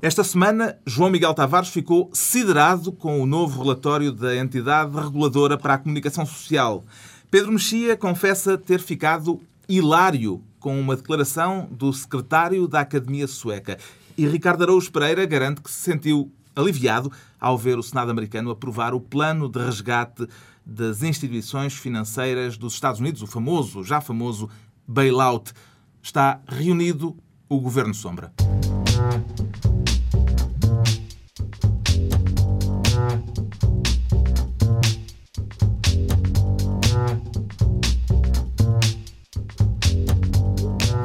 Esta semana, João Miguel Tavares ficou siderado com o novo relatório da entidade reguladora para a comunicação social. Pedro Mexia confessa ter ficado hilário com uma declaração do secretário da Academia Sueca. E Ricardo Araújo Pereira garante que se sentiu aliviado ao ver o Senado americano aprovar o plano de resgate das instituições financeiras dos Estados Unidos, o famoso, já famoso bailout. Está reunido o Governo Sombra.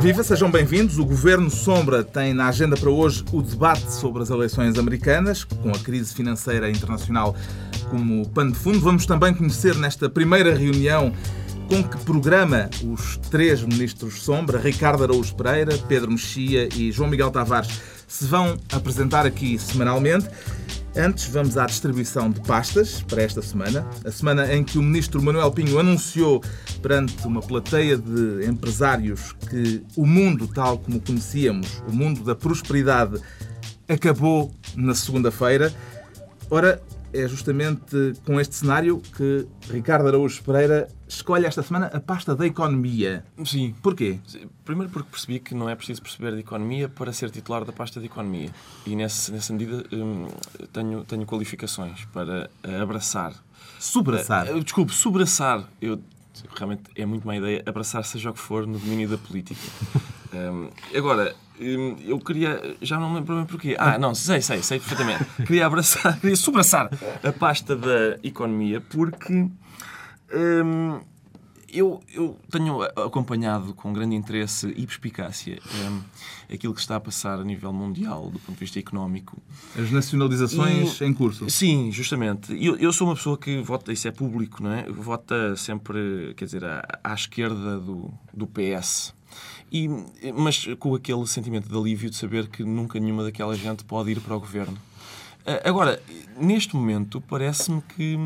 Viva, sejam bem-vindos. O Governo Sombra tem na agenda para hoje o debate sobre as eleições americanas, com a crise financeira internacional como pano de fundo. Vamos também conhecer nesta primeira reunião com que programa os três ministros Sombra, Ricardo Araújo Pereira, Pedro Mexia e João Miguel Tavares, se vão apresentar aqui semanalmente. Antes, vamos à distribuição de pastas para esta semana. A semana em que o ministro Manuel Pinho anunciou perante uma plateia de empresários que o mundo tal como conhecíamos, o mundo da prosperidade, acabou na segunda-feira. Ora, é justamente com este cenário que Ricardo Araújo Pereira escolhe esta semana a pasta da economia. Sim. Porquê? Primeiro porque percebi que não é preciso perceber de economia para ser titular da pasta de economia. E nesse, nessa medida hum, tenho, tenho qualificações para abraçar. Sobraçar. Uh, desculpe, sobraçar. Eu, realmente é muito má ideia abraçar seja o que for no domínio da política. um, agora, Hum, eu queria. Já não me lembro bem porquê. Ah, não, sei, sei, sei perfeitamente. Queria abraçar, queria sobraçar a pasta da economia porque. Hum, eu, eu, tenho acompanhado com grande interesse e perspicácia um, aquilo que está a passar a nível mundial do ponto de vista económico. As nacionalizações e, em curso. Sim, justamente. Eu, eu, sou uma pessoa que vota, isso é público, não é? Vota sempre, quer dizer, à, à esquerda do, do PS. E, mas com aquele sentimento de alívio de saber que nunca nenhuma daquela gente pode ir para o governo. Ah, agora, neste momento, parece-me que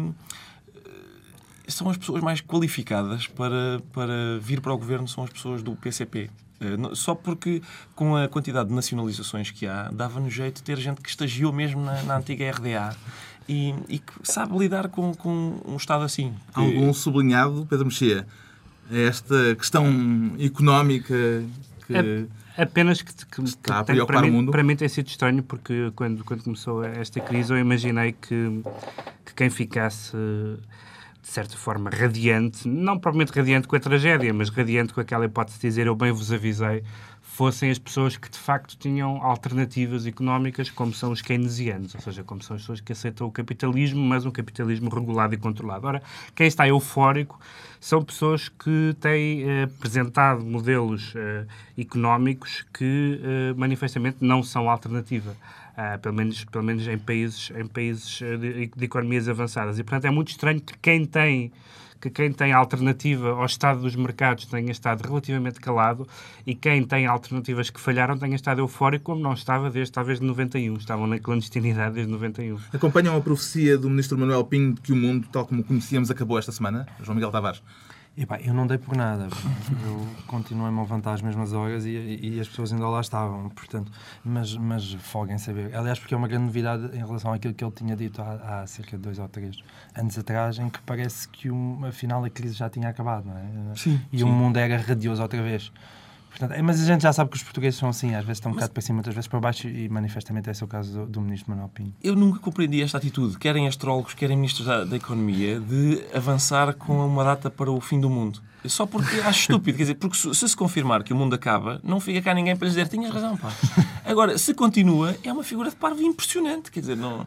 são as pessoas mais qualificadas para, para vir para o governo são as pessoas do PCP. Ah, só porque, com a quantidade de nacionalizações que há, dava-nos jeito de ter gente que estagiou mesmo na, na antiga RDA e, e, que sabe lidar com, com um Estado assim. Algum sublinhado, Pedro Mexia? esta questão económica que. É, apenas que, que, está que tem, para, mim, para mim tem sido estranho porque quando, quando começou esta crise eu imaginei que, que quem ficasse de certa forma radiante, não propriamente radiante com a tragédia, mas radiante com aquela hipótese de dizer eu bem vos avisei, fossem as pessoas que de facto tinham alternativas económicas, como são os keynesianos, ou seja, como são as pessoas que aceitam o capitalismo, mas um capitalismo regulado e controlado. Ora, quem está eufórico são pessoas que têm eh, apresentado modelos eh, económicos que eh, manifestamente não são alternativa. Uh, pelo, menos, pelo menos em países, em países eh, de, de economias avançadas. E, portanto, é muito estranho que quem tem que quem tem alternativa ao estado dos mercados tenha estado relativamente calado e quem tem alternativas que falharam tenha estado eufórico, como não estava desde talvez de 91. Estavam na clandestinidade desde 91. Acompanham a profecia do ministro Manuel Pinho de que o mundo, tal como o conhecíamos, acabou esta semana? João Miguel Tavares. Epá, eu não dei por nada. Eu continuei-me a levantar as mesmas horas e, e, as pessoas ainda lá estavam. Portanto, mas, mas folguem saber. Aliás, porque é uma grande novidade em relação àquilo que ele tinha dito há, há cerca de dois ou três anos atrás, em que parece que um, afinal a crise já tinha acabado, não é? Sim. E sim. o mundo era radioso outra vez. Portanto, é, mas a gente já sabe que os portugueses são assim, às vezes estão um mas... bocado para cima, outras vezes para baixo, e manifestamente esse é o caso do, do ministro Manuel Pinho. Eu nunca compreendi esta atitude, querem astrólogos, querem ministros da, da Economia, de avançar com uma data para o fim do mundo. Só porque acho estúpido, quer dizer, porque se, se, se confirmar que o mundo acaba, não fica cá ninguém para lhe dizer tinhas razão, pá. Agora, se continua, é uma figura de parvo impressionante, quer dizer, não.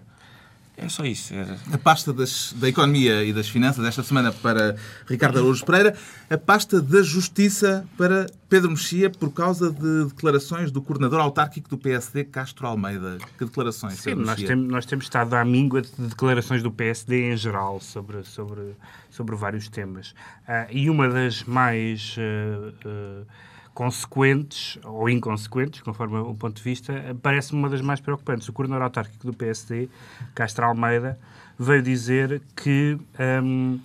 É só isso. A pasta das, da Economia e das Finanças esta semana para Ricardo Araújo Pereira. A pasta da Justiça para Pedro Mexia por causa de declarações do coordenador autárquico do PSD, Castro Almeida. Que declarações, Sim, nós, tem, nós temos estado à míngua de declarações do PSD em geral sobre, sobre, sobre vários temas. Uh, e uma das mais... Uh, uh, consequentes ou inconsequentes, conforme o ponto de vista, parece-me uma das mais preocupantes. O coordenador autárquico do PSD, Castro Almeida, veio dizer que um,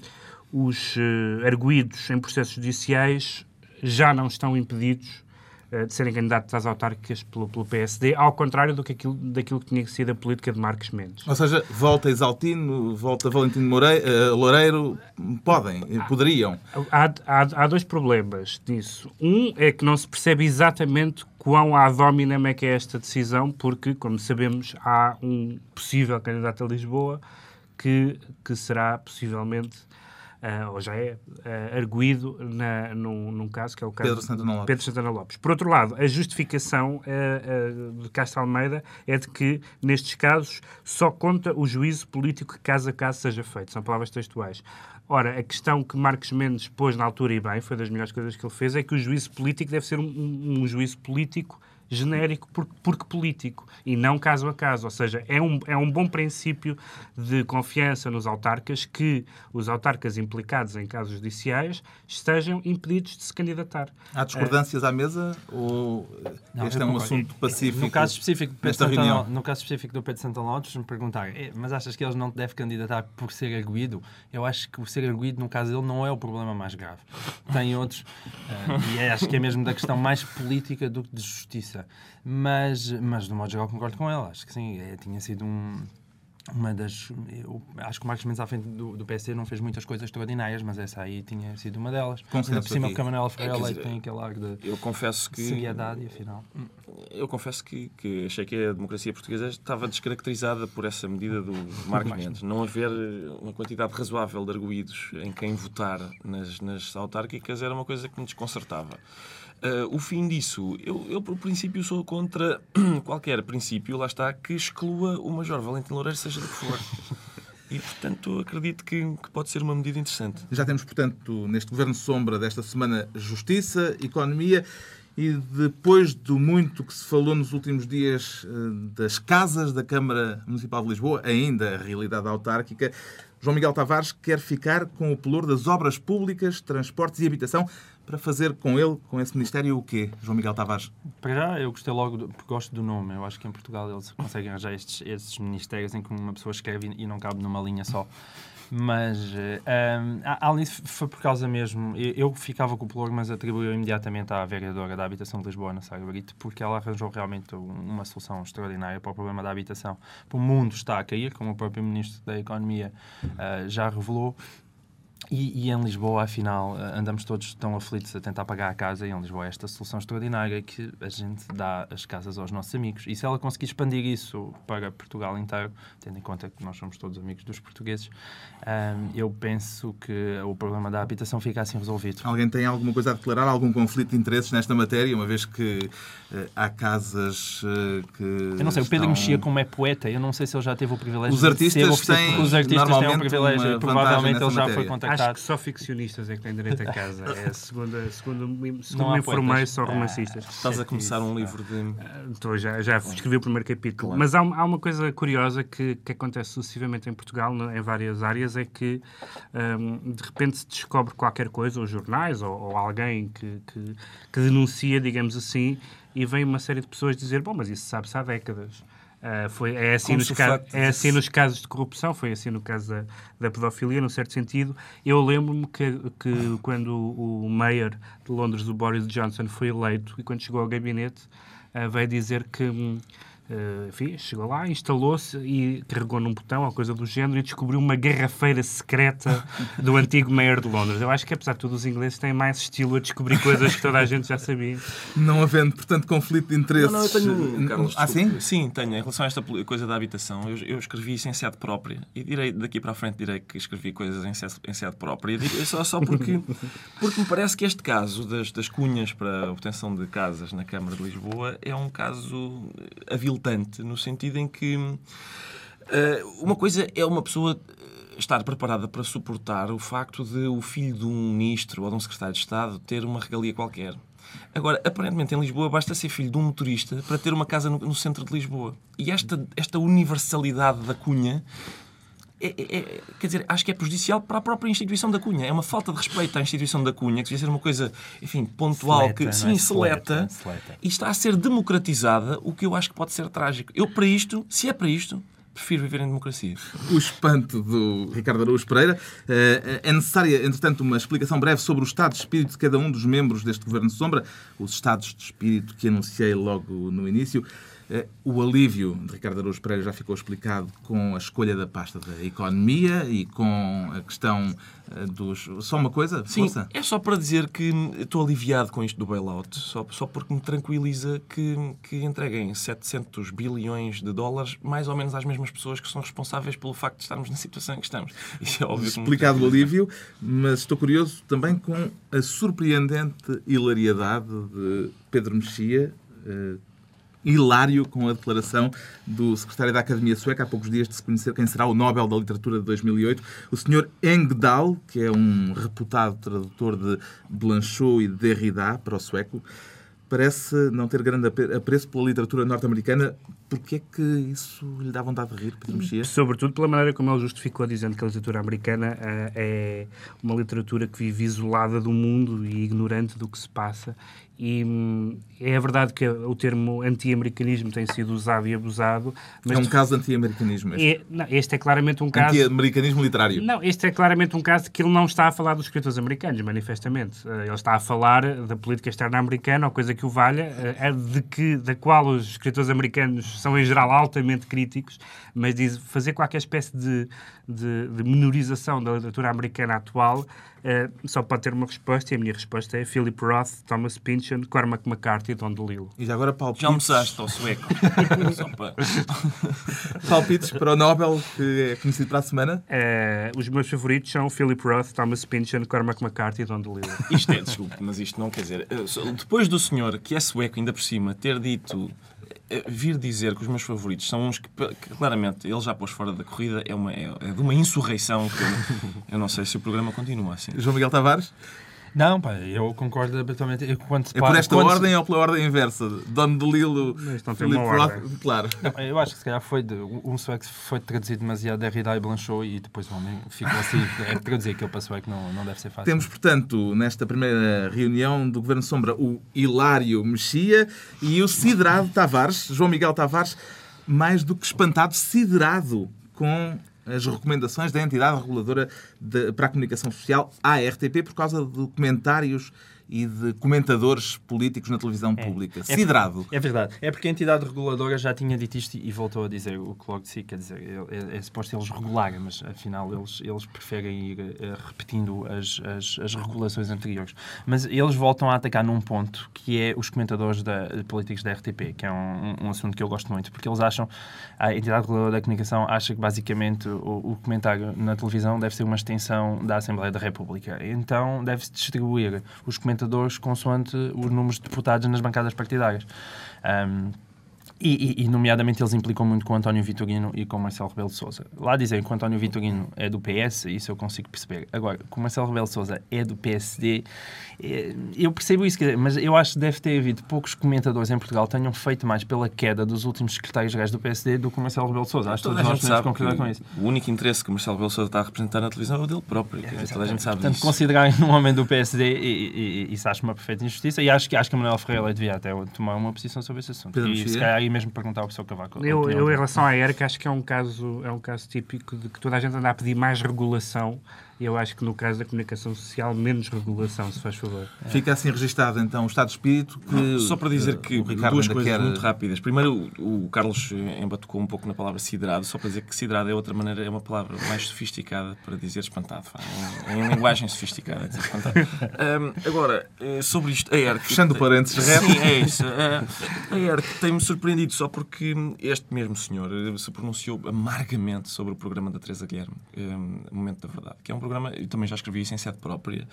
os uh, arguídos em processos judiciais já não estão impedidos de serem candidatos às autárquicas pelo, pelo, PSD, ao contrário do que aquilo, daquilo que tinha sido a política de Marcos Mendes. Ou seja, volta Exaltino, volta Valentino Moreira, Loureiro, podem, poderiam. Há, há, há dois problemas nisso. Um é que não se percebe exatamente quão à domina é que é esta decisão, porque, como sabemos, há um possível candidato a Lisboa que, que será possivelmente uh, ou já é uh, arguído na, num, num, caso que é o caso Pedro Santana Lopes. Pedro Santana Lopes. Por outro lado, a justificação uh, de Castro Almeida é de que, nestes casos, só conta o juízo político que caso a caso seja feito. São palavras textuais. Ora, a questão que Marcos Mendes pôs na altura e bem, foi das melhores coisas que ele fez, é que o juízo político deve ser um, um, um juízo político genérico porque, porque, político e não caso a caso. Ou seja, é um, é um bom princípio de confiança nos autarcas que os autarcas implicados em casos judiciais estejam impedidos de se candidatar. Há discordâncias é... à mesa ou não, este é um assunto pacífico? No caso específico do Pedro Santana, no caso específico do Pedro Santana Lopes, me perguntar, é, mas achas que eles não devem candidatar por ser arguído? Eu acho que o ser arguído, no caso dele, não é o problema mais grave. Tem outros, uh, e é, acho que é mesmo da questão mais política do que de justiça. Mas, mas do modo geral, concordo com ela. Acho que sim, é, tinha sido um uma das. Eu, acho que o Marcos Mendes à frente do, do PSD não fez muitas coisas extraordinárias, mas essa aí tinha sido uma delas. Ainda por cima, porque a Manuela Ferreira é, Leite tem aquele ar de eu confesso que, seriedade afinal. Eu confesso que, que achei que a democracia portuguesa estava descaracterizada por essa medida do Marcos Mendes. Não haver uma quantidade razoável de arguídos em quem votar nas, nas autárquicas era uma coisa que me desconcertava. Uh, o fim disso, eu, eu por princípio sou contra qualquer princípio, lá está, que exclua o Major Valentim Loureiro, seja do que for. E, portanto, acredito que, que, pode ser uma medida interessante. Já temos, portanto, neste Governo Sombra desta semana, Justiça, Economia e depois do muito que se falou nos últimos dias eh, das casas da Câmara Municipal de Lisboa, ainda a realidade autárquica, João Miguel Tavares quer ficar com o pelour das obras públicas, transportes e habitação para fazer com ele, com esse Ministério, o quê, João Miguel Tavares? Para já, eu gostei logo, do, porque gosto do nome. Eu acho que em Portugal eles conseguem arranjar estes, estes ministérios em que uma pessoa escreve e não cabe numa linha só. Mas, um, além disso, foi por causa mesmo. Eu, ficava com o pluro, mas atribuiu imediatamente à vereadora da habitação de Lisboa, Ana Sara Brito, porque ela arranjou realmente uma solução extraordinária para o problema da habitação. O mundo está a cair, como o próprio Ministro da Economia uh, já revelou, e, e, em Lisboa, afinal, eh, andamos todos tão aflitos a tentar pagar a casa, e em Lisboa é esta solução extraordinária que a gente dá as casas aos nossos amigos. E se ela conseguir expandir isso para Portugal inteiro, tendo em conta que nós somos todos amigos dos portugueses, um, eu penso que o problema da habitação fica assim resolvido. Alguém tem alguma coisa a declarar, algum conflito de interesses nesta matéria, uma vez que uh, há casas uh, que. Eu não sei, o Pedro estão... Mexia, como é poeta, eu não sei se ele já teve o privilégio os artistas de ser têm, os artistas têm um privilégio, provavelmente ele já matéria. foi contactado Acho que só ficcionistas é que têm direito a casa. É a segunda, segundo, segundo me informei, só romancistas. Estás a começar um livro de. Estou, já, já escrevi o primeiro capítulo. Claro. Mas há, há, uma coisa curiosa que, que acontece sucessivamente em Portugal, em várias áreas, é que um, de repente se descobre qualquer coisa, ou jornais, ou, ou alguém que, que, que denuncia, digamos assim, e vem uma série de pessoas dizer: Bom, mas isso sabe-se há décadas. Uh, foi, é, assim nos é assim nos casos de corrupção, foi assim no caso da, da pedofilia, num certo sentido. Eu lembro-me que, que quando o, o mayor de Londres, o Boris Johnson, foi eleito e quando chegou ao gabinete, uh, veio dizer que. Um, Uh, enfim, chegou lá, instalou-se e carregou num botão ou coisa do género e descobriu uma garrafeira secreta do antigo mayor de Londres. Eu acho que, apesar de tudo, os ingleses têm mais estilo a descobrir coisas que toda a gente já sabia. Não havendo, portanto, conflito de interesses. Não, não, eu tenho, Carlos, ah, sim? Sim, tenho. Em relação a esta coisa da habitação, eu, eu escrevi isso em sede própria e direi, daqui para a frente direi que escrevi coisas em sede, em sede própria. E só, só porque, porque me parece que este caso das, das cunhas para a obtenção de casas na Câmara de Lisboa é um caso no sentido em que uh, uma coisa é uma pessoa estar preparada para suportar o facto de o filho de um ministro ou de um secretário de Estado ter uma regalia qualquer. Agora, aparentemente em Lisboa basta ser filho de um motorista para ter uma casa no, no centro de Lisboa. E esta, esta universalidade da cunha é, é, é, quer dizer, acho que é prejudicial para a própria instituição da Cunha. É uma falta de respeito à instituição da Cunha, que devia ser uma coisa, enfim, pontual, seleta, que sim, é? seleta, seleta, e está a ser democratizada, o que eu acho que pode ser trágico. Eu, para isto, se é para isto, Prefiro viver em democracia. O espanto do Ricardo Araújo Pereira. Eh, é necessária, entretanto, uma explicação breve sobre o estado de espírito de cada um dos membros deste Governo de Sombra, os estados de espírito que anunciei logo no início. Eh, o alívio de Ricardo Araújo Pereira já ficou explicado com a escolha da pasta da economia e com a questão eh, dos. Só uma coisa? Sim, Força. é só para dizer que estou aliviado com isto do bailout, só, só porque me tranquiliza que, que entreguem 700 bilhões de dólares mais ou menos às mesmas pessoas que são responsáveis pelo facto de estarmos na situação em que estamos. Isso é óbvio. Explicado o alívio, mas estou curioso também com a surpreendente hilariedade de Pedro Mexia. Hilário com a declaração do secretário da Academia Sueca, há poucos dias de se conhecer quem será o Nobel da Literatura de 2008, o Sr. Engdahl, que é um reputado tradutor de Blanchot e de Derrida para o sueco, parece não ter grande apreço pela literatura norte-americana. Porquê é que isso lhe dá vontade de rir, Pedro Mexia? Sobretudo pela maneira como ele justificou, dizendo que a literatura americana uh, é uma literatura que vive isolada do mundo e ignorante do que se passa e hum, é verdade que o termo anti-americanismo tem sido usado e abusado. Mas é um caso de anti-americanismo este. É, não, este é claramente um caso... Anti-americanismo literário. Não, este é claramente um caso que ele não está a falar dos escritores americanos, manifestamente. Eh, ele está a falar da política externa americana, ou coisa que o valha, eh, de que, da qual os escritores americanos são, em geral, altamente críticos, mas diz fazer qualquer espécie de, de, de menorização da literatura americana atual Uh, só pode ter uma resposta e a minha resposta é Philip Roth, Thomas Pynchon, Cormac McCarthy e Don DeLillo. E já agora palpites... Já almoçaste ao sueco. para... palpites para o Nobel, que é conhecido para a semana? Uh, os meus favoritos são Philip Roth, Thomas Pynchon, Cormac McCarthy e Don DeLillo. Isto é, desculpe, mas isto não quer dizer... Eh, depois do senhor, que é sueco ainda por cima, ter dito eh, vir dizer que os meus favoritos são uns que, que, claramente ele já pôs fora da corrida é, uma, é, é de uma insurreição que eu, eu, não sei se o programa continua assim. João Miguel Tavares? Não, pá, eu concordo absolutamente. é por esta quando ordem se... ou pela ordem inversa? Don DeLillo, Filipe Roth, claro. Não, eu acho que se calhar foi de, um sueco foi traduzido demasiado Derrida e Blanchot e depois o homem ficou assim. É traduzir aquilo para sueco não, não deve ser fácil. Temos, portanto, nesta primeira reunião do Governo Sombra, o Hilário Mexia e o Siderado Tavares, João Miguel Tavares, mais do que espantado, siderado com as recomendações da entidade reguladora de, para a comunicação social, a RTP, por causa de documentários e de comentadores políticos na televisão é. pública. É, Sidrado. É verdade. É porque a entidade reguladora já tinha dito isto e voltou a dizer o que logo disse, quer dizer, é, é, é suposto eles regularem, mas afinal eles, eles preferem ir uh, repetindo as, as, as, regulações anteriores. Mas eles voltam a atacar num ponto que é os comentadores da, políticos da RTP, que é um, um, assunto que eu gosto muito, porque eles acham, a entidade reguladora da comunicação acha que basicamente o, o comentário na televisão deve ser uma extensão da Assembleia da República. Então deve-se distribuir os comentários consoante os números de deputados nas bancadas partidárias. Um, e, e, nomeadamente, eles implicam muito com António Vitorino e com Marcelo Rebelo de Sousa. Lá dizem que o António Vitorino é do PS, isso eu consigo perceber. Agora, que o Marcelo Rebelo de Sousa é do PSD, é, eu percebo isso, mas eu acho que deve ter havido poucos comentadores em Portugal que tenham feito mais pela queda dos últimos secretários-gerais do PSD do que o Marcelo Rebelo de Sousa. Acho que todos nós podemos concordar com isso. O único interesse que o Marcelo Rebelo de Sousa está a representar na televisão é o dele próprio. É, toda a gente sabe Portanto, disso. considerarem um homem do PSD, e, e, isso acho uma perfeita injustiça. E acho que, acho que a Manuel Ferreira devia até tomar uma posição sobre esse assunto. Pedro e se calhar mesmo perguntar ao pessoal Cavaco. Eu, eu, em relação à ERC, acho que é um caso, é um caso típico de que toda a gente anda a pedir mais regulação eu acho que no caso da comunicação social, menos regulação, se faz favor. Fica assim registado, então, o estado de espírito que... Só para dizer que duas coisas quer... muito rápidas. Primeiro, o, Carlos embatucou um pouco na palavra siderado, só para dizer que siderado é outra maneira, é uma palavra mais sofisticada para dizer espantado. Em, em linguagem sofisticada, dizer espantado. Um, agora, eh, sobre isto, a ERC... Fechando o parênteses, Sim, é isso. A ERC tem-me surpreendido só porque este mesmo senhor eh, se pronunciou amargamente sobre o programa da Teresa Guilherme, um, Momento da Verdade, que é um programa, eu também já escrevi isso em sede própria,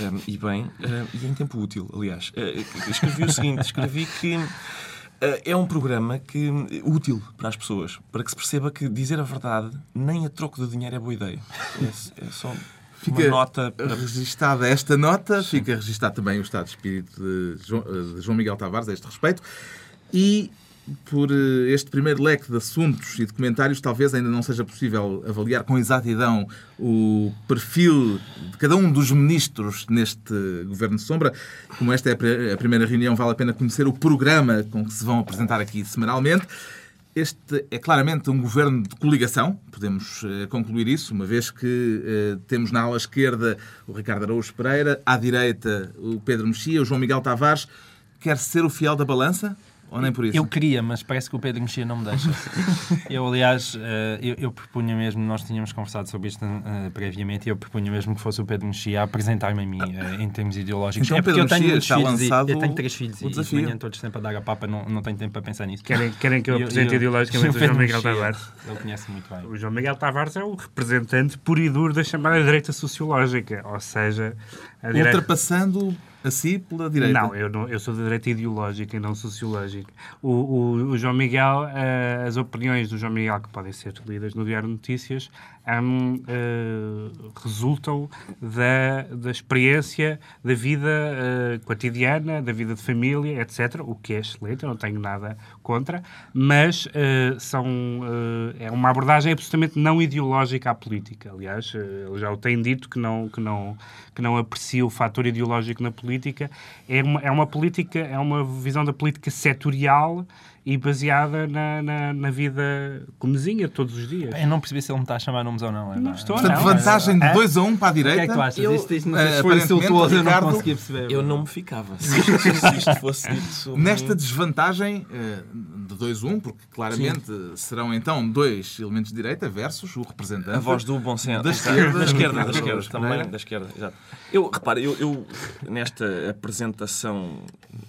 um, e bem, um, e em tempo útil, aliás. Uh, escrevi o seguinte, escrevi que uh, é um programa que, útil para as pessoas, para que se perceba que dizer a verdade nem a troco de dinheiro é boa ideia. É, é só Fica uma nota para... registada esta nota, Sim. fica registado também o estado de espírito de João, de João Miguel Tavares a este respeito. E por eh, este primeiro leque de assuntos e de comentários, talvez ainda não seja possível avaliar com exatidão o perfil de cada um dos ministros neste Governo de Sombra. Como esta é a primeira reunião, vale a pena conhecer o programa com que se vão apresentar aqui semanalmente. Este é claramente um governo de coligação, podemos uh, concluir isso, uma vez que uh, temos na ala esquerda o Ricardo Araújo Pereira, à direita o Pedro Mexia, o João Miguel Tavares. Quer ser o fiel da balança? Ou nem por isso? Eu queria, mas parece que o Pedro Mexia não me deixa. eu, aliás, eh, eu, eu propunha mesmo, nós tínhamos conversado sobre isto uh, previamente, e eu propunha mesmo que fosse o Pedro Mexia a apresentar-me a mim uh, em termos ideológicos. Então, é porque Pedro eu tenho está lançado eu tenho três filhos e de manhã todos sempre a dar a papa, não, não tenho tempo para pensar nisso. Querem, querem que eu apresente ideologicamente o, João Miguel Tavares? Ele conhece muito bem. O João Miguel Tavares é o representante puro e duro da chamada direita sociológica, ou seja... Ultrapassando a si pela direita? Não, eu, não, eu sou da direita ideológica e não sociológica. O, o, o João Miguel, uh, as opiniões do João Miguel, que podem ser lidas no Diário Notícias, um, uh, resultam da, da experiência da vida uh, cotidiana, da vida de família, etc., o que é excelente, eu não tenho nada contra, mas uh, são, é uma abordagem absolutamente não ideológica à política. Aliás, ele já o tem dito que não, que, não, que não aprecia o fator ideológico na política. É uma, é uma política, é uma visão da política setorial e baseada na, na, na vida comezinha todos os dias. Eu não percebi se ele me está a chamar nomes ou não. É, não estou, Portanto, não. vantagem de 2 é? a 1 um para a direita. O que é que tu achas? Eu, isto, isto, não sei se foi insultuoso, eu não consegui perceber. Eu não me ficava. Se isto, se isto fosse dito. Nesta desvantagem eh, de 2 a 1, um, porque claramente Sim. serão então dois elementos de direita versus o representante. A voz do bom senso. Da esquerda. Da esquerda, da esquerda. Também da esquerda, exato. Eu, repare, eu, eu nesta apresentação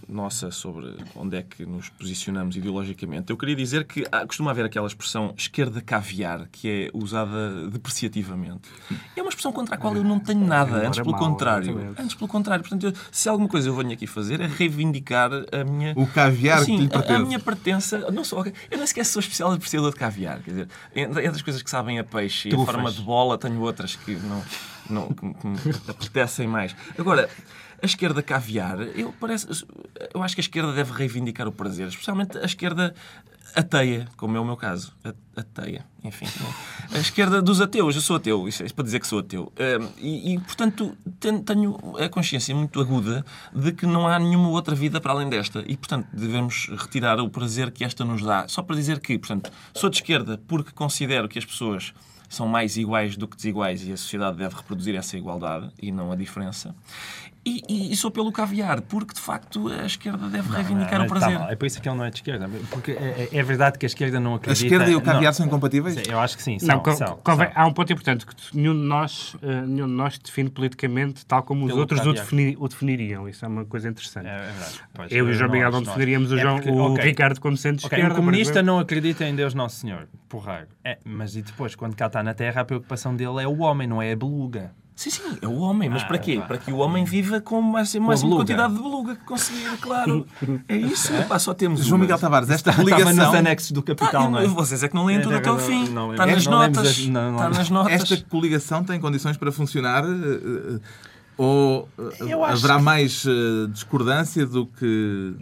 nossa sobre onde é que nos posicionamos ideologicamente, eu queria dizer que ah, costuma haver aquela expressão esquerda caviar, que é usada depreciativamente. É uma expressão contra a qual eu não tenho nada, antes pelo contrário. Antes pelo contrário. Portanto, eu, se alguma coisa eu venho aqui fazer é reivindicar a minha... O caviar sim, que lhe pertence. A, a minha pertença... Não sou, eu nem sequer sou especial apreciador de caviar. Quer dizer, entre as coisas que sabem a peixe e a forma de bola, tenho outras que não, não que, que me apetecem mais. Agora... A esquerda caviar, eu, parece, eu acho que a esquerda deve reivindicar o prazer, especialmente a esquerda ateia, como é o meu caso. Ateia, enfim. A esquerda dos ateus, eu sou ateu, isso é para dizer que sou ateu. E, e, portanto, tenho a consciência muito aguda de que não há nenhuma outra vida para além desta. E, portanto, devemos retirar o prazer que esta nos dá. Só para dizer que, portanto, sou de esquerda porque considero que as pessoas são mais iguais do que desiguais e a sociedade deve reproduzir essa igualdade e não a diferença. E, e, e, sou pelo caviar, porque de facto a esquerda deve não, reivindicar não, o prazer. Tá é por isso que ele não é de esquerda. Porque é, é, é verdade que a esquerda não acredita. A esquerda e o caviar não, são incompatíveis? Sim, eu acho que sim. São, não, são, convém, são. Há um ponto importante que nenhum de nós, uh, nenhum de nós define politicamente tal como os pelo outros o, defini, o, definiriam. Isso é uma coisa interessante. É, é verdade. Pois, eu e o João Miguel não definiríamos o, João, porque, o okay. Ricardo como sendo de okay, esquerda. O comunista não acredita em Deus Nosso Senhor, porra. É, mas e depois, quando cá está na Terra, a preocupação dele é o homem, não é a beluga. Sim, sim, é o homem. Mas ah, para quê? Pá. Para que o homem viva com mais, mais uma quantidade de beluga que conseguir, claro. É isso. É? Pá, só temos João Miguel Tavares, esta ligação... Estava nos anexos do Capital, tá, não é? Vocês é que não leem é, tudo até o fim. Não, está nas notas. Está nas notas. Esta coligação tem condições para funcionar... Eh, eh, ou eh, haverá mais discordância do que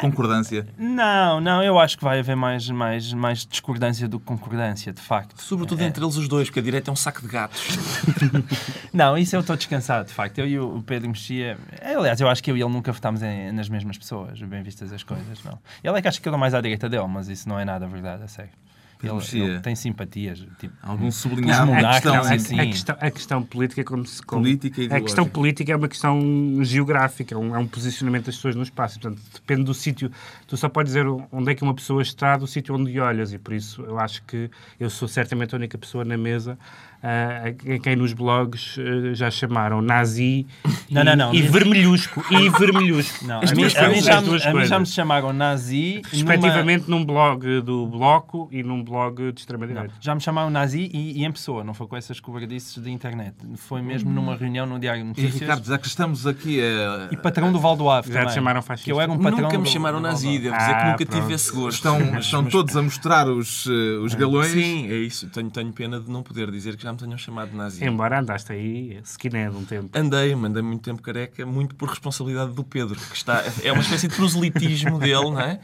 concordância? Não, não, eu acho que vai haver mais, mais, mais discordância do que concordância, de facto. Sobretudo é. entre eles os dois, porque a direita é um saco de gatos. não, isso eu estou descansado, de facto. Eu e o Pedro Mexia, aliás, eu acho que eu e ele nunca votámos em, nas mesmas pessoas, bem vistas as coisas, não. Ele é que acha que eu dou mais à direita dele, mas isso não é nada verdade, a sério. Ele, ele, tem simpatias. Tipo, Algum sublinhado a questão, a, a, questão, a questão política como se. Como, política a questão política é uma questão geográfica, é um, é um posicionamento das pessoas no espaço. Portanto, depende do sítio. Tu só podes dizer onde é que uma pessoa está do sítio onde olhas, e por isso eu acho que eu sou certamente a única pessoa na mesa uh, a quem nos blogs uh, já chamaram nazi não, e, não, não, e vermelhusco. E vermelhusco. Não, a, mim, a, mim já, a mim já me chamaram nazi. Respectivamente numa... num blog do Bloco e num blog de extrema-direita. Já me chamaram nazi e, e, em pessoa, não foi com essas covardices de internet. Foi mesmo numa reunião no Diário de Notícias. E Ricardo, já que estamos aqui. Uh... E patrão do Valdoave Já te chamaram fascista. Que eu era um patrão nunca me chamaram nazi, devo dizer que nunca tive esse gosto. Estão, estão todos a mostrar os, os galões. Sim, é isso. Tenho, tenho pena de não poder dizer que já me tenham chamado nazi. Embora andaste aí skinhead um tempo. Andei, mandei muito tempo careca, muito por responsabilidade do Pedro, que está. É uma espécie de proselitismo dele, não é?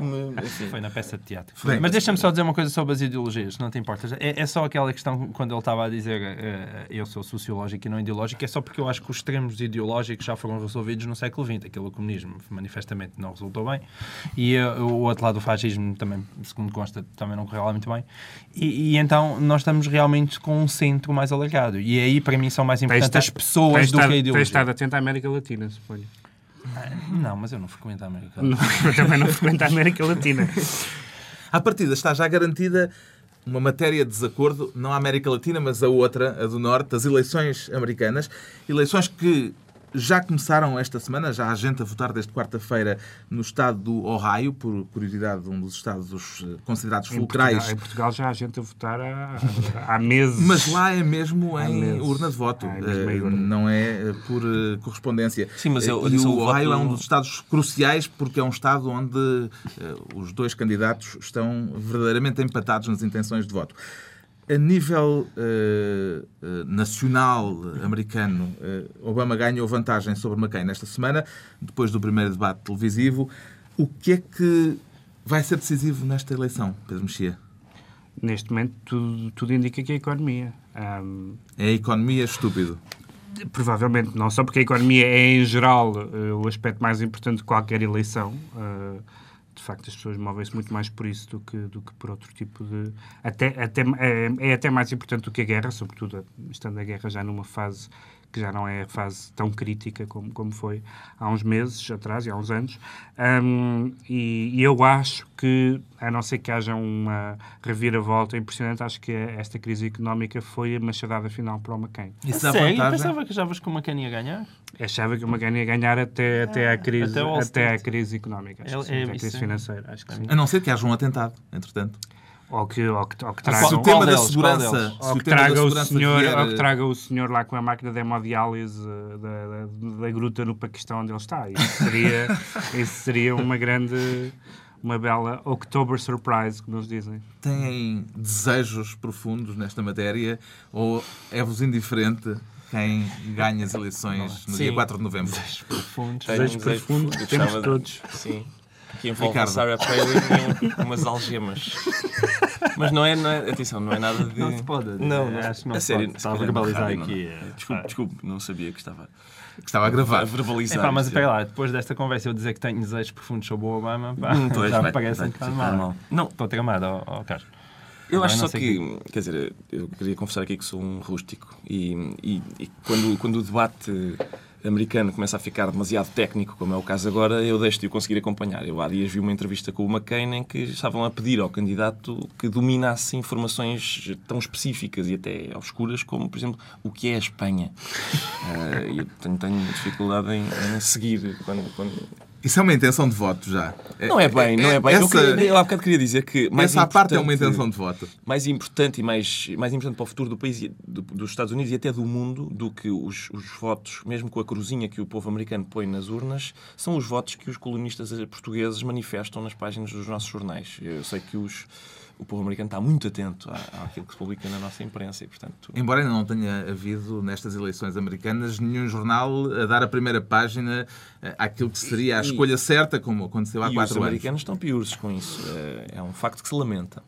Me, Foi na peça de teatro. Bem, Mas deixa-me só dizer uma coisa sobre as ideologias, não te importas. É, é só aquela questão, quando ele estava a dizer uh, eu sou sociológico e não ideológico, é só porque eu acho que os extremos ideológicos já foram resolvidos no século XX. Aquilo, o comunismo, manifestamente não resultou bem. E uh, o outro lado, o fascismo, também, segundo consta, também não correu lá muito bem. E, e, então nós estamos realmente com um centro mais alargado. E aí, para mim, são mais importantes as pessoas do que a ideologia. Tens estado atento à América Latina, suponho. Não, mas eu não frequento a América Latina. Não, eu também não frequento a América Latina. À partida está já garantida uma matéria de desacordo, não a América Latina, mas a outra, a do Norte, as eleições americanas. Eleições que já começaram esta semana, já há gente a votar desde quarta-feira no estado do Ohio, por curiosidade, um dos estados eh, considerados fulcrais. Em Portugal, em Portugal já há gente a votar há, há meses. Mas lá é mesmo em urna de voto, ah, é urna. não é eh, por eh, correspondência. Sim, mas eu, e o Ohio voto... é um dos estados cruciais porque é um estado onde os dois candidatos estão verdadeiramente empatados nas intenções de voto. A nível uh, uh, nacional americano, uh, Obama ganhou vantagem sobre McCain nesta semana, depois do primeiro debate televisivo. O que é que vai ser decisivo nesta eleição, Pedro Mexia? Neste momento, tudo, tudo indica que é a economia. Um... É a economia estúpido? Provavelmente, não só porque a economia é, em geral, o aspecto mais importante de qualquer eleição de facto as pessoas movem-se muito mais por isso do que, do que por outro tipo de. Até, até, é, é até mais importante do que a guerra, sobretudo estando a guerra já numa fase que já não é a fase tão crítica como, como foi há uns meses atrás e há uns anos. Um, e, e, eu acho que, a não ser que haja uma reviravolta impressionante, acho que esta crise económica foi a machadada final para o McCain. Isso dá Sério? Vantagem? Pensava que achavas que o McCain ia ganhar? Achava que o McCain ia ganhar até, até, a, ah, crise, até, até a crise económica, acho que sim, é, até a crise financeira. Acho que sim. A não ser que haja um atentado, entretanto ou que, ou que, ou que traga, se o tema da segurança, ou que traga o senhor, vier... ou que traga o senhor lá com a máquina de hemodiálise eh, da, da, da, gruta no Paquistão onde ele está. Isso seria, isso seria uma grande, uma bela October surprise, que nos dizem. Têm desejos profundos nesta matéria ou é-vos indiferente quem ganha as eleições no Sim. dia 4 de novembro? Desejos profundos. Desejos profundos, temos todos. Sim que envolve Ricardo. a Sarah Palin e umas algemas. Mas não é, não é, atenção, não é nada de. Não se pode. Não, não. acho que não a sério, pode. Está a verbalizar aqui. Não. Desculpe, desculpe, não sabia que estava. Que estava a gravar. A verbalizar. Epá, mas espera lá, depois desta conversa eu dizer que tenho desejos profundos sobre o Obama, pá, hum, pois, já vai, parece vai, um bocado mal. Não. Estou tramado, ó, ó Carlos. Eu acho só que, que, quer dizer, eu queria confessar aqui que sou um rústico e, e, e quando, quando o debate americano começa a ficar demasiado técnico, como é o caso agora, eu deixo de o conseguir acompanhar. Eu há dias vi uma entrevista com o McCain em que estavam a pedir ao candidato que dominasse informações tão específicas e até obscuras como, por exemplo, o que é a Espanha. Uh, eu tenho, tenho dificuldade em, em seguir quando, quando isso é uma intenção de voto já. Não é bem, não é bem. Essa, eu, queria, eu há bocado queria dizer que. Mais essa parte é uma intenção de voto. Mais importante e mais, mais importante para o futuro do país, do, dos Estados Unidos e até do mundo, do que os, os votos, mesmo com a cruzinha que o povo americano põe nas urnas, são os votos que os colunistas portugueses manifestam nas páginas dos nossos jornais. Eu sei que os o povo americano está muito atento à, àquilo que se publica na nossa imprensa e, portanto... Embora ainda não tenha havido, nestas eleições americanas, nenhum jornal a dar a primeira página eh, àquilo que seria a escolha e, certa, como aconteceu há quatro anos. os americanos estão piores com isso. É, é um facto que se lamenta.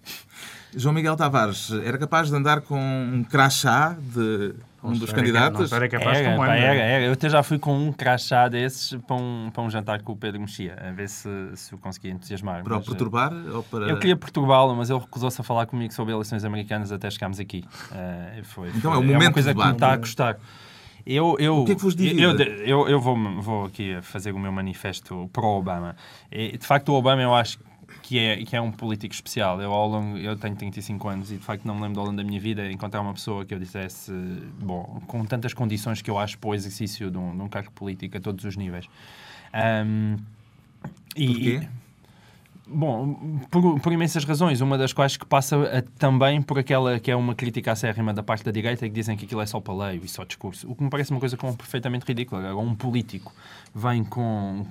João Miguel Tavares era capaz de andar com um crachá de um dos candidatos? Não, era capaz era, como era, era. Eu até já fui com um crachá desses para um, para um jantar com o Pedro Mexia, a ver se, se eu conseguia entusiasmar. Para o perturbar? Ou para... Eu queria perturbá-lo, mas ele recusou-se a falar comigo sobre eleições americanas até chegarmos aqui. Uh, foi, então foi, é o momento é uma coisa que me está a custar. Eu, eu, o que é que vos divide? Eu, eu, eu, vou, vou aqui fazer o meu manifesto pró-Obama. De facto, o Obama eu acho que é, que é um político especial. Eu, ao longo, eu tenho 35 anos e, de facto, não me lembro ao longo da minha vida encontrar uma pessoa que eu dissesse, bom, com tantas condições que eu acho para o exercício de um, de um cargo político a todos os níveis. Um, e, Porquê? Bom, por, por, imensas razões, uma das quais que passa a, também por aquela que é uma crítica acérrima da parte da direita que dizem que aquilo é só paleio e só discurso, o que me parece uma coisa com, perfeitamente ridícula. Agora, um político vem com.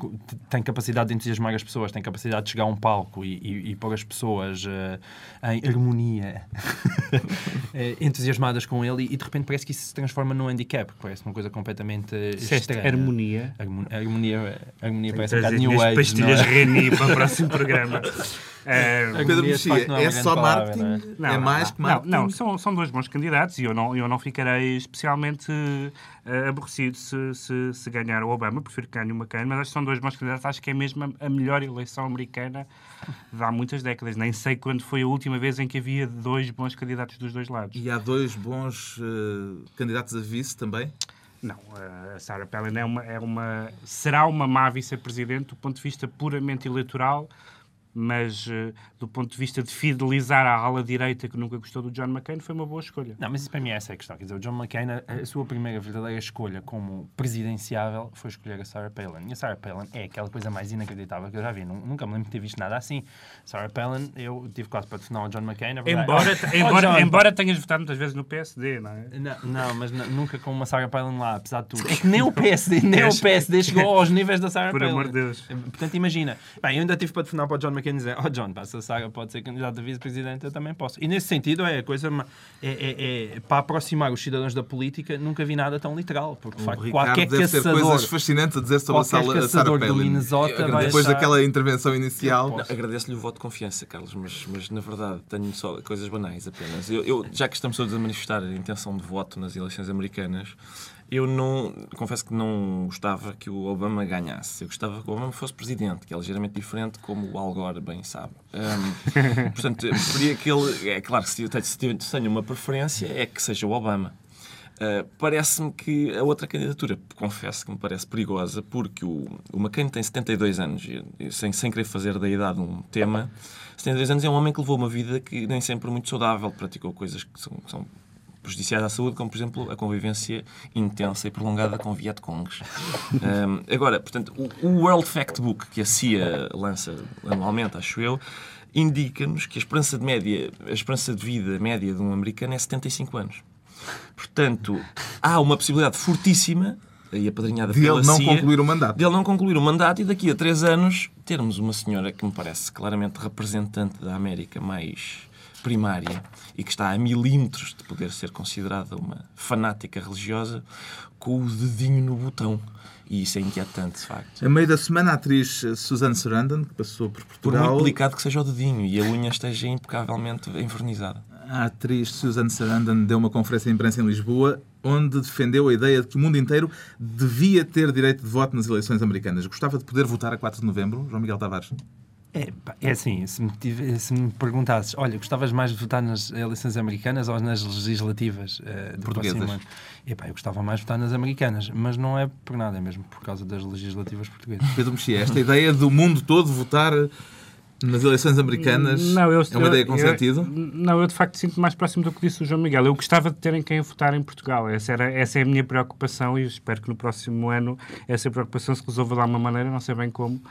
tem capacidade de entusiasmar as pessoas, tem capacidade de chegar a um palco e, e, e pôr as pessoas uh, em harmonia, eh, entusiasmadas com ele, e, de repente parece que isso se transforma num handicap, parece uma coisa completamente estranha. harmonia. Harmonia, harmonia, harmonia parece um bocado new age. pastilhas é? Reni para o próximo programa. Obama. É, Pedro Mexia, é, é só marketing? Palavra, é? Não, é mais que marketing? Não, não, são, são dois bons candidatos e eu não, eu não ficarei especialmente uh, aborrecido se, se, se, ganhar o Obama. Prefiro que ganhe o McCain, mas acho que são dois bons candidatos. Acho que é mesmo a, a melhor eleição americana de há muitas décadas. Nem sei quando foi a última vez em que havia dois bons candidatos dos dois lados. E há dois bons uh, candidatos a vice também? Não, a Sarah Palin é uma, é uma, será uma má vice-presidente do ponto de vista puramente eleitoral, mas uh, do ponto de vista de fidelizar a ala direita que nunca gostou do John McCain, foi uma boa escolha. Não, mas isso para mim é essa a questão. Quer dizer, o John McCain, a, a sua primeira verdadeira escolha como presidenciável foi escolher a Sarah Palin. E a Sarah Palin é aquela coisa mais inacreditável que eu já vi. Nunca me lembro de ter visto nada assim. Sarah Palin, eu tive quase para defender o John McCain. Verdade, embora, oh, embora, oh, embora tenhas votado muitas vezes no PSD, não é? Não, não mas nunca com uma Sarah Palin lá, apesar de tudo. É que nem o PSD, nem o PSD chegou aos níveis da Sarah Por Palin. Por amor de Deus. Portanto, imagina. Bem, eu ainda tive para defender para o John McCain dizer, oh John, a Sarah pode ser candidata a vice-presidente, eu também posso. E nesse sentido, é coisa é, é, é, para aproximar os cidadãos da política, nunca vi nada tão literal. Porque, de facto, qualquer deve caçador. Ter coisas fascinantes a dizer sobre a, sala, a Sarah Palin. Minnesota Depois achar... daquela intervenção inicial. Agradeço-lhe o voto de confiança, Carlos, mas, mas na verdade tenho só coisas banais apenas. Eu, eu, já que estamos todos a manifestar a intenção de voto nas eleições americanas, eu não confesso que não gostava que o Obama ganhasse. Eu gostava que o Obama fosse presidente, que é ligeiramente diferente, como o Al Gore bem sabe. Um, portanto, preferia que ele. É claro que se eu tenho uma preferência, é que seja o Obama. Uh, Parece-me que a outra candidatura, confesso que me parece perigosa, porque o, o McCain tem 72 anos, e, sem, sem querer fazer da idade um tema, 72 anos é um homem que levou uma vida que nem sempre muito saudável, praticou coisas que são, são prejudiciais à saúde, como, por exemplo, a convivência intensa e prolongada com Vietcongs. Um, agora, portanto, o, World Factbook, que a CIA lança anualmente, acho eu, indica-nos que a esperança de média, a esperança de vida média de um americano é 75 anos. Portanto, há uma possibilidade fortíssima e apadrinhada de pela ele não CIA, concluir o mandato. De ele não concluir o mandato e daqui a três anos termos uma senhora que me parece claramente representante da América mais primária e que está a milímetros de poder ser considerada uma fanática religiosa, com o dedinho no botão. E isso é inquietante, de facto. A meio da semana, a atriz Susan Sarandon, que passou por Portugal... Por muito delicado que seja o dedinho e a unha esteja impecavelmente envernizada. A atriz Susan Sarandon deu uma conferência de imprensa em Lisboa onde defendeu a ideia de que o mundo inteiro devia ter direito de voto nas eleições americanas. Gostava de poder votar a 4 de novembro, João Miguel Tavares? É, é assim, se me, tive, se me perguntasses, olha, gostavas mais de votar nas eleições americanas ou nas legislativas uh, do Portuguesas. próximo ano? Epá, eu gostava mais de votar nas americanas, mas não é por nada, é mesmo por causa das legislativas portuguesas. Pedro Mexia, esta ideia do mundo todo votar nas eleições americanas não, eu, é uma ideia com eu, sentido? Não, eu de facto sinto mais próximo do que disse o João Miguel. Eu gostava de terem quem votar em Portugal. Essa, era, essa é a minha preocupação e espero que no próximo ano essa preocupação se resolva de alguma maneira, não sei bem como,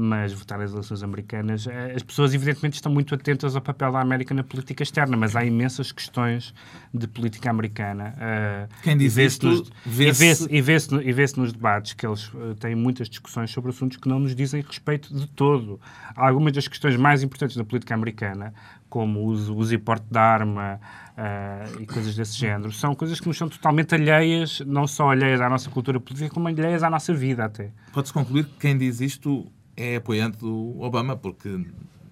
mas votar nas eleições americanas. Eh, as pessoas, evidentemente, estão muito atentas ao papel da América na política externa, mas há imensas questões de política americana. Eh, Quem diz isto vê-se e vê-se vê vê nos debates que eles eh, têm muitas discussões sobre assuntos que não nos dizem respeito de todo. Algumas das questões mais importantes da política americana, como o uso, uso e porte de arma uh, e coisas desse género, são coisas que nos são totalmente alheias, não só alheias à nossa cultura política, como alheias à nossa vida até. Pode-se concluir que quem diz isto é apoiante do Obama, porque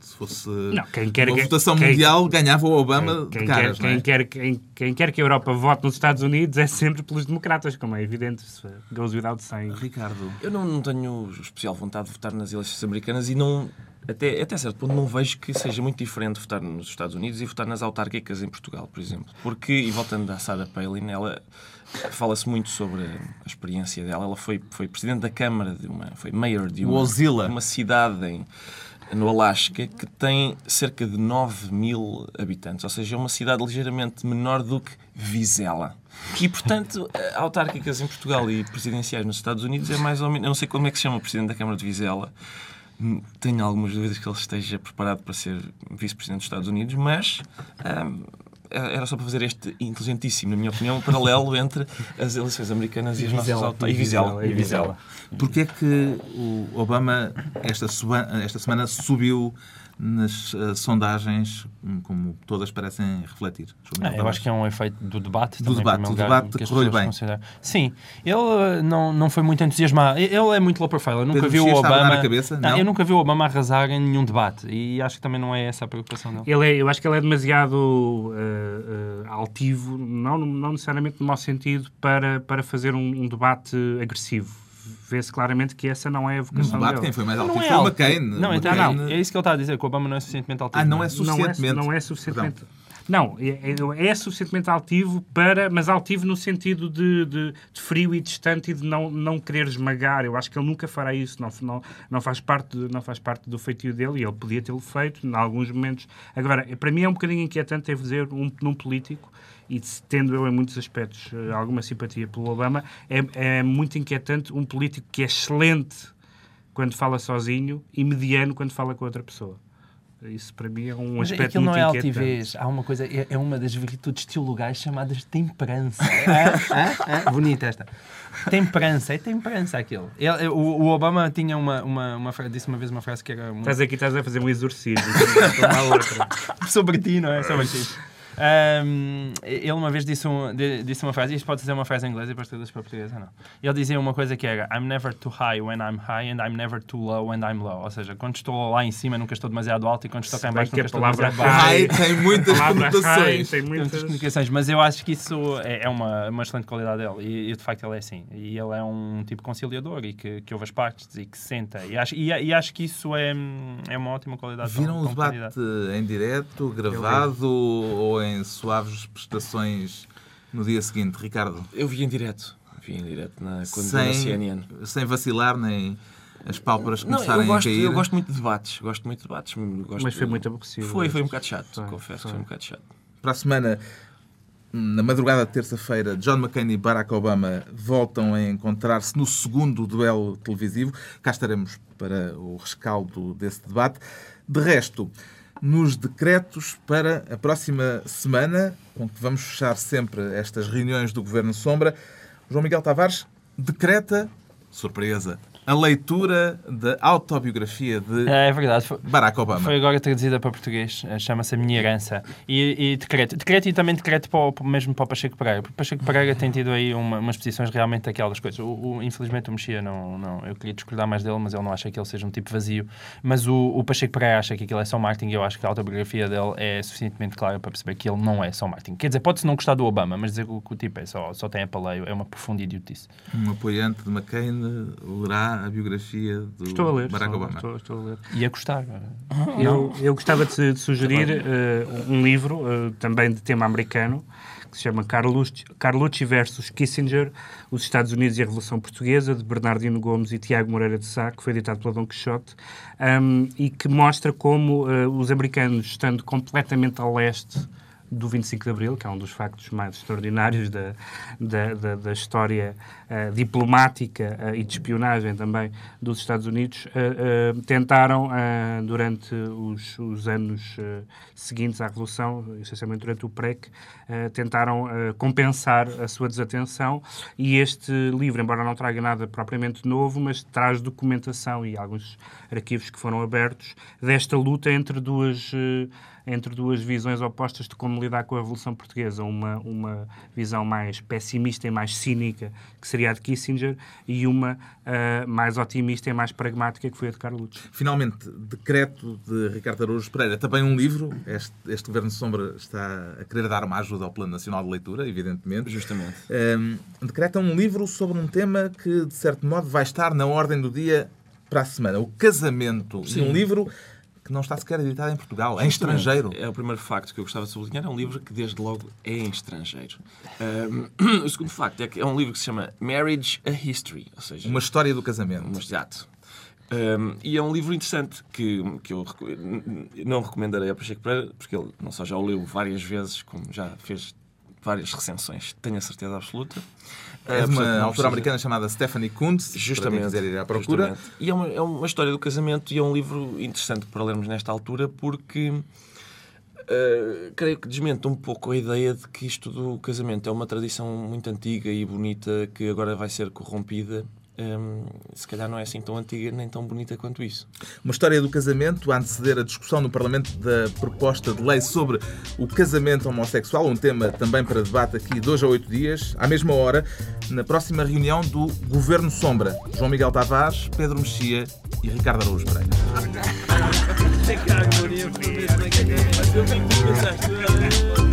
se fosse não, quem quer, uma votação quem, mundial, ganhava o Obama quem, de caras. Quer, é? quem, quer, quem, quem, quer que a Europa vote nos Estados Unidos é sempre pelos democratas, como é evidente. Goes without saying. Ricardo. Eu não, não tenho especial vontade de votar nas eleições americanas e não. Até, até certo ponto não vejo que seja muito diferente votar nos Estados Unidos e votar nas autárquicas em Portugal, por exemplo. Porque, e voltando à Sarah Palin, ela fala-se muito sobre a experiência dela. Ela foi, foi presidente da Câmara de uma. foi mayor de uma, uma cidade em no Alasca, que tem cerca de 9 mil habitantes, ou seja, é uma cidade ligeiramente menor do que Vizela. E, portanto, autárquicas em Portugal e presidenciais nos Estados Unidos é mais ou menos. Eu não sei como é que se chama o presidente da Câmara de Vizela. Tenho algumas dúvidas que ele esteja preparado para ser vice-presidente dos Estados Unidos, mas era só para fazer este inteligentíssimo, na minha opinião, paralelo entre as eleições americanas e, as nossas autónomas. E Vizela. E Vizela. Porquê é que o Obama esta, esta semana subiu nas uh, sondagens como todas parecem refletir. Ah, eu acho que é um efeito do debate. Do debate, o debate correu bem. Sim, ele uh, não, não foi muito entusiasmado. Ele é muito low profile. Eu nunca vi o Obama. Cabeça? Não, não, eu nunca vi o Obama arrasar em nenhum debate e acho que também não é essa a preocupação dele. Ele é, eu acho que ele é demasiado uh, uh, altivo, não, não necessariamente no mau sentido, para, para fazer um, um debate agressivo vê-se claramente que essa não é a vocação dele. quem foi mais altivo é foi o McCain. Não, então, não, é isso que ele está a dizer, que o Obama não é suficientemente altivo. Ah, não é suficientemente. Não é, não é suficientemente. Perdão. Não, é, é, é, suficientemente altivo para, mas altivo no sentido de, de, de, frio e distante e de não, não querer esmagar. Eu acho que ele nunca fará isso, não, não, não, faz, parte, não faz parte do feitio dele e ele podia tê-lo feito em alguns momentos. Agora, para mim é um bocadinho inquietante, devo dizer, um, num político e tendo eu em muitos aspectos eh, alguma simpatia pelo Obama, é, é muito inquietante um político que é excelente quando fala sozinho e mediano quando fala com outra pessoa. Isso para mim é um Mas aspecto muito não é altivez. Há uma coisa, é, é, uma das virtudes teologais chamadas temperança. ah, ah, Bonita esta. Temperança, é temperança aquilo. Ele, o, o, Obama tinha uma, uma, uma frase, disse uma vez uma frase que era. Muito... Estás aqui, estás a fazer um exorcismo. Sobre ti, não é? Sobre ti. Um, ele uma vez disse, um, disse uma frase, isto pode dizer uma frase em inglês e depois todas para português, não? Ele dizia uma coisa que era I'm never too high when I'm high and I'm never too low when I'm low. Ou seja, quando estou lá em cima nunca estou demasiado alto e quando estou cá em baixo nunca estou demasiado baixo. High tem muitas conotações. Tem muitas comunicações, mas eu acho que isso é, é uma, uma excelente qualidade dele e, e, de facto ele é assim. E ele é um tipo conciliador e que, que ouve as partes e que senta. E acho, e, e acho que isso é, é uma ótima qualidade. Viram o debate em direto, gravado ou em suaves prestações no dia seguinte, Ricardo? Eu vi em direto. Vi em direto na, quando sem, na CNN. Sem vacilar nem as pálpebras começarem não, gosto, a cair. Eu gosto muito de debates. Gosto muito de debates. Gosto Mas foi muito aborrecido. Foi, foi um bocado chato. Confesso foi. foi um bocado chato. Para a semana, na madrugada de terça-feira, John McCain e Barack Obama voltam a encontrar-se no segundo duelo televisivo. Cá estaremos para o rescaldo desse debate. De resto, nos decretos para a próxima semana, com que vamos fechar sempre estas reuniões do Governo Sombra. João Miguel Tavares decreta, surpresa, a leitura da autobiografia de é, é verdade. Foi, Barack Obama. Foi agora traduzida para português, eh, chama-se A Minha Herança. E, e decreto. Decreto e também decreto para o, mesmo para o Pacheco Pereira. Porque o Pacheco Pereira tem tido aí uma, umas posições realmente daquelas coisas. O, o, infelizmente o Mexia não, não. Eu queria discordar mais dele, mas ele não acha que ele seja um tipo vazio. Mas o, o Pacheco Pereira acha que aquilo é só marketing e eu acho que a autobiografia dele é suficientemente clara para perceber que ele não é só marketing. Quer dizer, pode-se não gostar do Obama, mas dizer que o, que o tipo é só, só tem a paleio é uma profunda idiotice. Um apoiante de McCain lerá a biografia do estou a ler, Barack estou, Obama. Estou, estou, a ler. E a gostar. Eu, eu gostava de, de sugerir uh, um livro, uh, também de tema americano, que se chama Carlucci, Carlucci versus Kissinger, os Estados Unidos e a Revolução Portuguesa, de Bernardino Gomes e Tiago Moreira de Sá, que foi editado pela Dom Quixote, um, e que mostra como uh, os americanos, estando completamente a leste do 25 de Abril, que é um dos factos mais extraordinários da, da, da, da história uh, diplomática uh, e de espionagem também dos Estados Unidos, uh, tentaram, durante os, os anos seguintes à Revolução, essencialmente durante o PREC, tentaram compensar a sua desatenção. E este livro, embora não traga nada propriamente novo, mas traz documentação e alguns arquivos que foram abertos desta luta entre duas entre duas visões opostas de como lidar com a Revolução Portuguesa. Uma, uma visão mais pessimista e mais cínica, que seria a de Kissinger, e uma uh, mais otimista e mais pragmática, que foi a de Carlucci. Finalmente, decreto de Ricardo Araújo Pereira. Também um livro. Este, este Governo de Sombra está a querer dar uma ajuda ao Plano Nacional de Leitura, evidentemente. Justamente. Um, decreta um livro sobre um tema que, de certo modo, vai estar na ordem do dia para a semana. O casamento. Sim. um livro que não está sequer editado em Portugal, é em estrangeiro. É o primeiro facto que eu gostava de sublinhar. É um livro que, desde logo, é em estrangeiro. Um, o segundo facto é que é um livro que se chama Marriage a History, ou seja... Uma história do casamento. Exato. Um, e é um livro interessante que, que eu não recomendarei a Pacheco Pereira, porque ele não só já o leu várias vezes, como já fez várias recensões, tenho a certeza absoluta. É de uma autora americana chamada Stephanie Kuntz, justamente, para quiser ir à procura. Justamente. E é uma, é uma história do casamento e é um livro interessante para lermos nesta altura porque uh, creio que desmente um pouco a ideia de que isto do casamento é uma tradição muito antiga e bonita que agora vai ser corrompida um, se calhar não é assim tão antiga nem tão bonita quanto isso. Uma história do casamento a anteceder a discussão no Parlamento da proposta de lei sobre o casamento homossexual, um tema também para debate aqui dois a oito dias, à mesma hora, na próxima reunião do Governo Sombra. João Miguel Tavares, Pedro Mexia e Ricardo Araújo Pereira.